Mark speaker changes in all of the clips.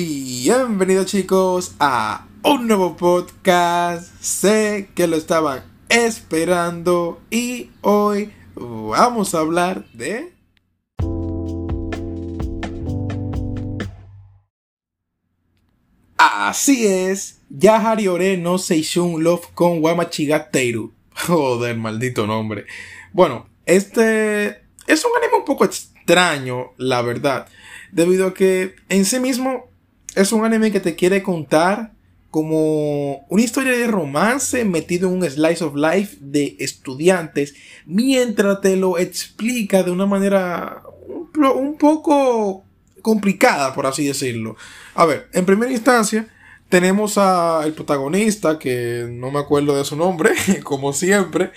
Speaker 1: Bienvenidos chicos a un nuevo podcast. Sé que lo estaban esperando y hoy vamos a hablar de... Así es, Yahari Ore no Seishun Love con Wamachigateiru. Joder, maldito nombre. Bueno, este es un anime un poco extraño, la verdad. Debido a que en sí mismo es un anime que te quiere contar como una historia de romance metido en un slice of life de estudiantes mientras te lo explica de una manera un, poco complicada, por así decirlo. A ver, en primera instancia tenemos al protagonista, que no me acuerdo de su nombre, como siempre,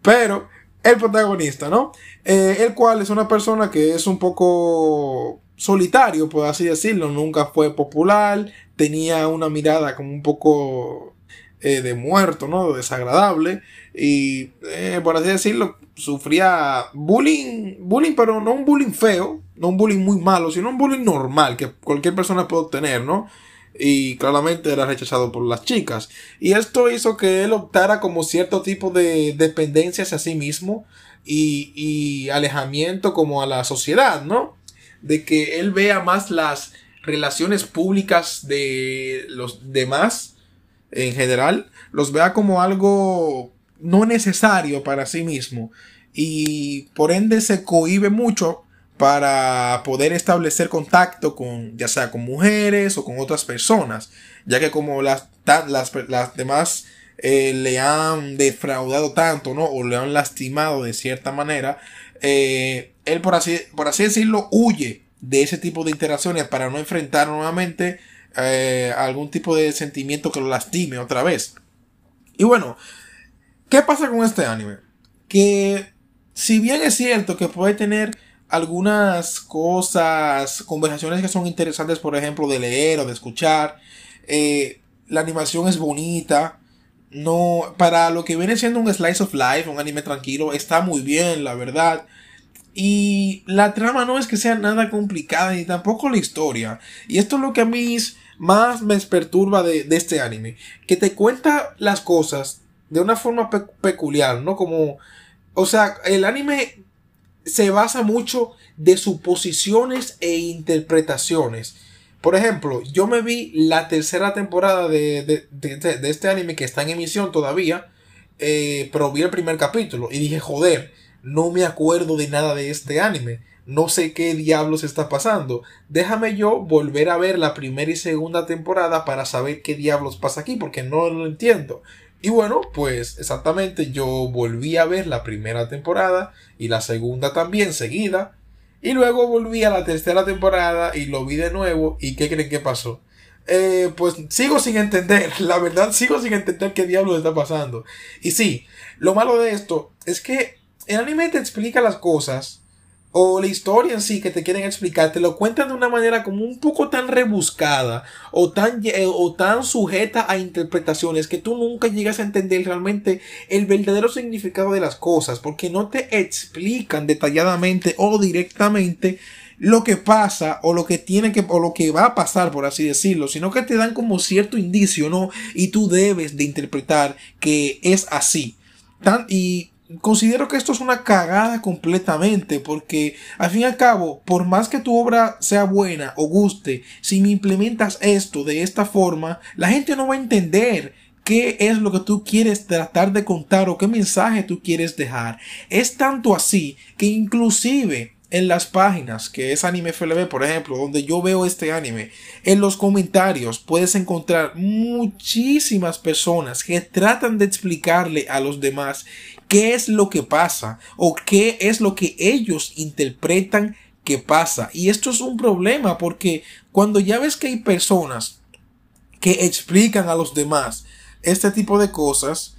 Speaker 1: pero el protagonista, ¿no? Eh, el cual es una persona que es un poco solitario, por así decirlo, nunca fue popular, tenía una mirada como un poco eh, de muerto, ¿no? Desagradable y, eh, por así decirlo, sufría bullying, bullying, pero no un bullying feo, no un bullying muy malo, sino un bullying normal que cualquier persona puede obtener, ¿no? y claramente era rechazado por las chicas. Y esto hizo que él optara como cierto tipo de dependencia hacia sí mismo y, y alejamiento como a la sociedad, ¿no? De que él vea más las relaciones públicas de los demás en general, los vea como algo no necesario para sí mismo. Y por ende se cohibe mucho para poder establecer contacto con, ya sea con mujeres o con otras personas, ya que como las, las, las demás eh, le han defraudado tanto, ¿no? O le han lastimado de cierta manera, eh, él por así, por así decirlo huye de ese tipo de interacciones para no enfrentar nuevamente eh, algún tipo de sentimiento que lo lastime otra vez. Y bueno, ¿qué pasa con este anime? Que si bien es cierto que puede tener algunas cosas, conversaciones que son interesantes, por ejemplo, de leer o de escuchar. La animación es bonita. No, para lo que viene siendo un slice of life, un anime tranquilo, está muy bien, la verdad. Y la trama no es que sea nada complicada, ni tampoco la historia. Y esto es lo que a mí más me perturba de, este anime. Que te cuenta las cosas de una forma peculiar, ¿no? Como, o sea, el anime se basa mucho de suposiciones e interpretaciones. Por ejemplo, yo me vi la tercera temporada de, este anime que está en emisión todavía, eh, pero vi el primer capítulo y dije, joder, no me acuerdo de nada de este anime. No sé qué diablos está pasando. Déjame yo volver a ver la primera y segunda temporada para saber qué diablos pasa aquí, porque no lo entiendo. Y bueno, pues exactamente yo volví a ver la primera temporada y la segunda también seguida. Y luego volví a la tercera temporada y lo vi de nuevo. ¿Y qué creen que pasó? Eh, pues sigo sin entender, la verdad sigo sin entender qué diablos está pasando. Y sí, lo malo de esto es que el anime te explica las cosas o la historia en sí que te quieren explicar, te lo cuentan de una manera como un poco tan rebuscada o tan, eh, o tan sujeta a interpretaciones que tú nunca llegas a entender realmente el verdadero significado de las cosas, porque no te explican detalladamente o directamente lo que pasa o lo que tiene que o lo que va a pasar por así decirlo, sino que te dan como cierto indicio, ¿no? Y tú debes de interpretar que es así. Tan, y considero que esto es una cagada completamente porque al fin y al cabo por más que tu obra sea buena o guste si me implementas esto de esta forma la gente no va a entender qué es lo que tú quieres tratar de contar o qué mensaje tú quieres dejar. Es tanto así que inclusive en las páginas que es Anime FLB, por ejemplo, donde yo veo este anime, en los comentarios puedes encontrar muchísimas personas que tratan de explicarle a los demás qué es lo que pasa o qué es lo que ellos interpretan que pasa. Y esto es un problema porque cuando ya ves que hay personas que explican a los demás este tipo de cosas,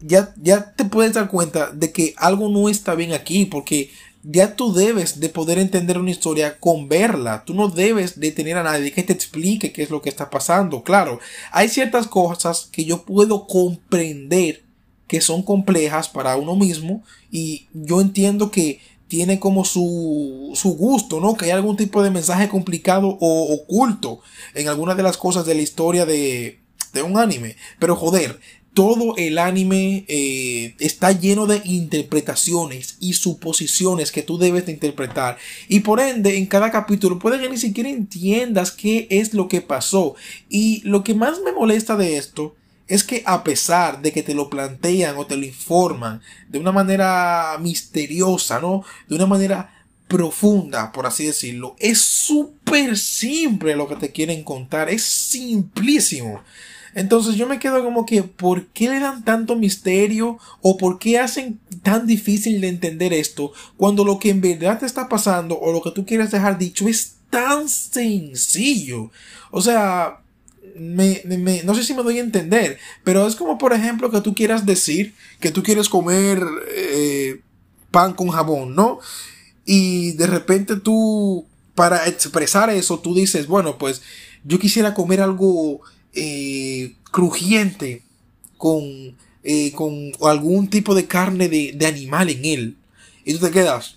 Speaker 1: ya, ya te puedes dar cuenta de que algo no está bien aquí porque ya tú debes de poder entender una historia con verla. Tú no debes de tener a nadie que te explique qué es lo que está pasando. Claro, hay ciertas cosas que yo puedo comprender que son complejas para uno mismo y yo entiendo que tiene como su, su gusto, ¿no? Que hay algún tipo de mensaje complicado o oculto en alguna de las cosas de la historia de, de un anime. Pero joder, todo el anime eh, está lleno de interpretaciones y suposiciones que tú debes de interpretar. Y por ende, en cada capítulo puede que ni siquiera entiendas qué es lo que pasó. Y lo que más me molesta de esto es que a pesar de que te lo plantean o te lo informan de una manera misteriosa, ¿no? De una manera profunda, por así decirlo, es súper simple lo que te quieren contar, es simplísimo. Entonces yo me quedo como que, ¿por qué le dan tanto misterio? ¿O por qué hacen tan difícil de entender esto? Cuando lo que en verdad te está pasando o lo que tú quieres dejar dicho es tan sencillo. O sea, no sé si me doy a entender, pero es como por ejemplo que tú quieras decir que tú quieres comer eh, pan con jabón, ¿no? Y de repente tú, para expresar eso, tú dices, bueno, pues yo quisiera comer algo eh, crujiente con, eh, con algún tipo de carne de, de animal en él. Y tú te quedas,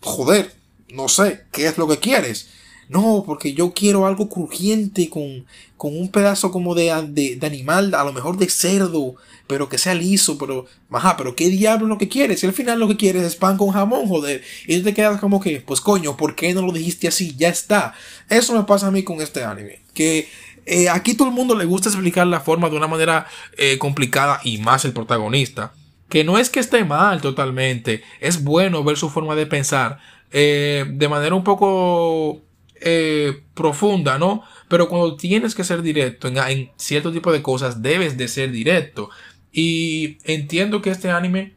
Speaker 1: joder, no sé, ¿qué es lo que quieres? No, porque yo quiero algo crujiente con, con un pedazo como de, de, animal, a lo mejor de cerdo, pero que sea liso, pero, ajá, pero ¿qué diablo es lo que quieres? Si al final lo que quieres es pan con jamón, joder. Y tú te quedas como que, pues coño, ¿por qué no lo dijiste así? Ya está. Eso me pasa a mí con este anime. Que eh, aquí todo el mundo le gusta explicar la forma de una manera eh, complicada y más el protagonista. Que no es que esté mal totalmente, es bueno ver su forma de pensar eh, de manera un poco eh, profunda, ¿no? Pero cuando tienes que ser directo en, cierto tipo de cosas, debes de ser directo. Y entiendo que este anime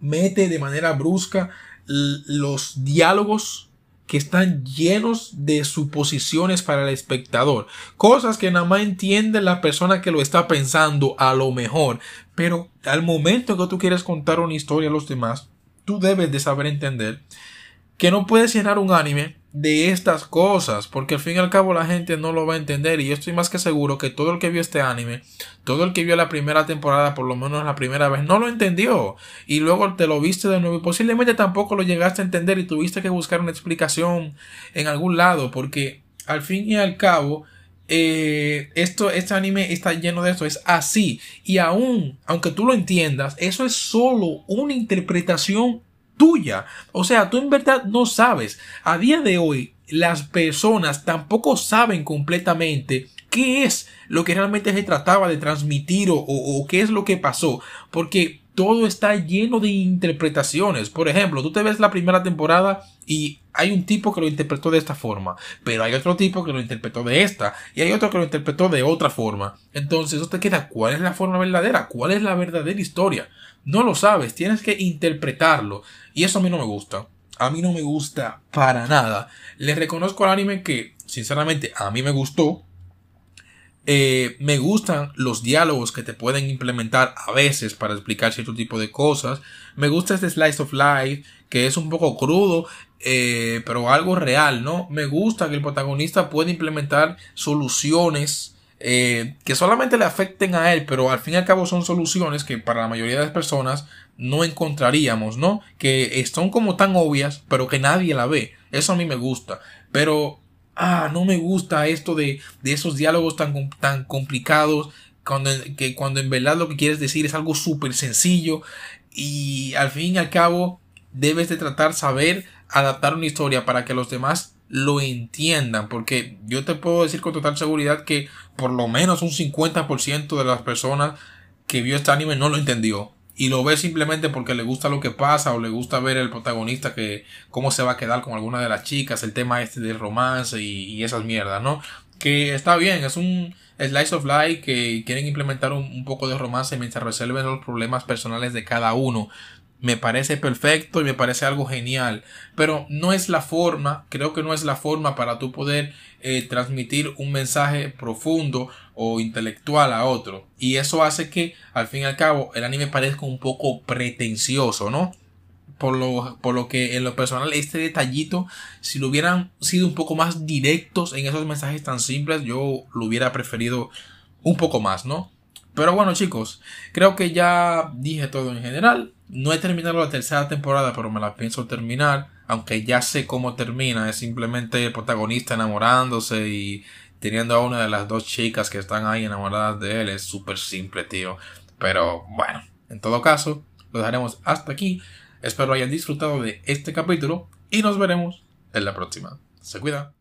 Speaker 1: mete de manera brusca los diálogos que están llenos de suposiciones para el espectador. Cosas que nada más entiende la persona que lo está pensando a lo mejor. Pero al momento que tú quieres contar una historia a los demás, tú debes de saber entender que no puedes llenar un anime de estas cosas, porque al fin y al cabo la gente no lo va a entender y yo estoy más que seguro que todo el que vio este anime, todo el que vio la primera temporada, por lo menos la primera vez, no lo entendió y luego te lo viste de nuevo y posiblemente tampoco lo llegaste a entender y tuviste que buscar una explicación en algún lado, porque al fin y al cabo eh, esto, este anime está lleno de esto, es así y aún, aunque tú lo entiendas, eso es solo una interpretación tuya. O sea, tú en verdad no sabes. A día de hoy, las personas tampoco saben completamente qué es lo que realmente se trataba de transmitir o, qué es lo que pasó. Porque todo está lleno de interpretaciones. Por ejemplo, tú te ves la primera temporada y hay un tipo que lo interpretó de esta forma, pero hay otro tipo que lo interpretó de esta, y hay otro que lo interpretó de otra forma. Entonces, eso te queda, ¿cuál es la forma verdadera? ¿Cuál es la verdadera historia? No lo sabes, tienes que interpretarlo. Y eso a mí no me gusta. A mí no me gusta para nada. Le reconozco al anime que, sinceramente, a mí me gustó. Eh, me gustan los diálogos que te pueden implementar a veces para explicar cierto tipo de cosas. Me gusta este slice of life que es un poco crudo, eh, pero algo real, ¿no? Me gusta que el protagonista puede implementar soluciones eh, que solamente le afecten a él, pero al fin y al cabo son soluciones que para la mayoría de las personas no encontraríamos, ¿no? Que son como tan obvias, pero que nadie la ve. Eso a mí me gusta. Pero, ah, no me gusta esto de, de esos diálogos tan, tan complicados, cuando, que cuando en verdad lo que quieres decir es algo súper sencillo y al fin y al cabo debes de tratar saber adaptar una historia para que los demás lo entiendan, porque yo te puedo decir con total seguridad que por lo menos un 50% de las personas que vio este anime no lo entendió y lo ve simplemente porque le gusta lo que pasa o le gusta ver el protagonista que cómo se va a quedar con alguna de las chicas, el tema este del romance y, esas mierdas, ¿no? Que está bien, es un slice of life que quieren implementar un, un poco de romance mientras resuelven los problemas personales de cada uno me parece perfecto y me parece algo genial, pero no es la forma, creo que no es la forma para tú poder eh, transmitir un mensaje profundo o intelectual a otro. Y eso hace que, al fin y al cabo, el anime parezca un poco pretencioso, ¿no? Por lo, por lo que en lo personal este detallito, si lo hubieran sido un poco más directos en esos mensajes tan simples, yo lo hubiera preferido un poco más, ¿no? Pero bueno chicos, creo que ya dije todo en general. No he terminado la tercera temporada, pero me la pienso terminar. Aunque ya sé cómo termina. Es simplemente el protagonista enamorándose y teniendo a una de las dos chicas que están ahí enamoradas de él. Es súper simple, tío. Pero bueno, en todo caso, lo dejaremos hasta aquí. Espero hayan disfrutado de este capítulo y nos veremos en la próxima. Se cuida.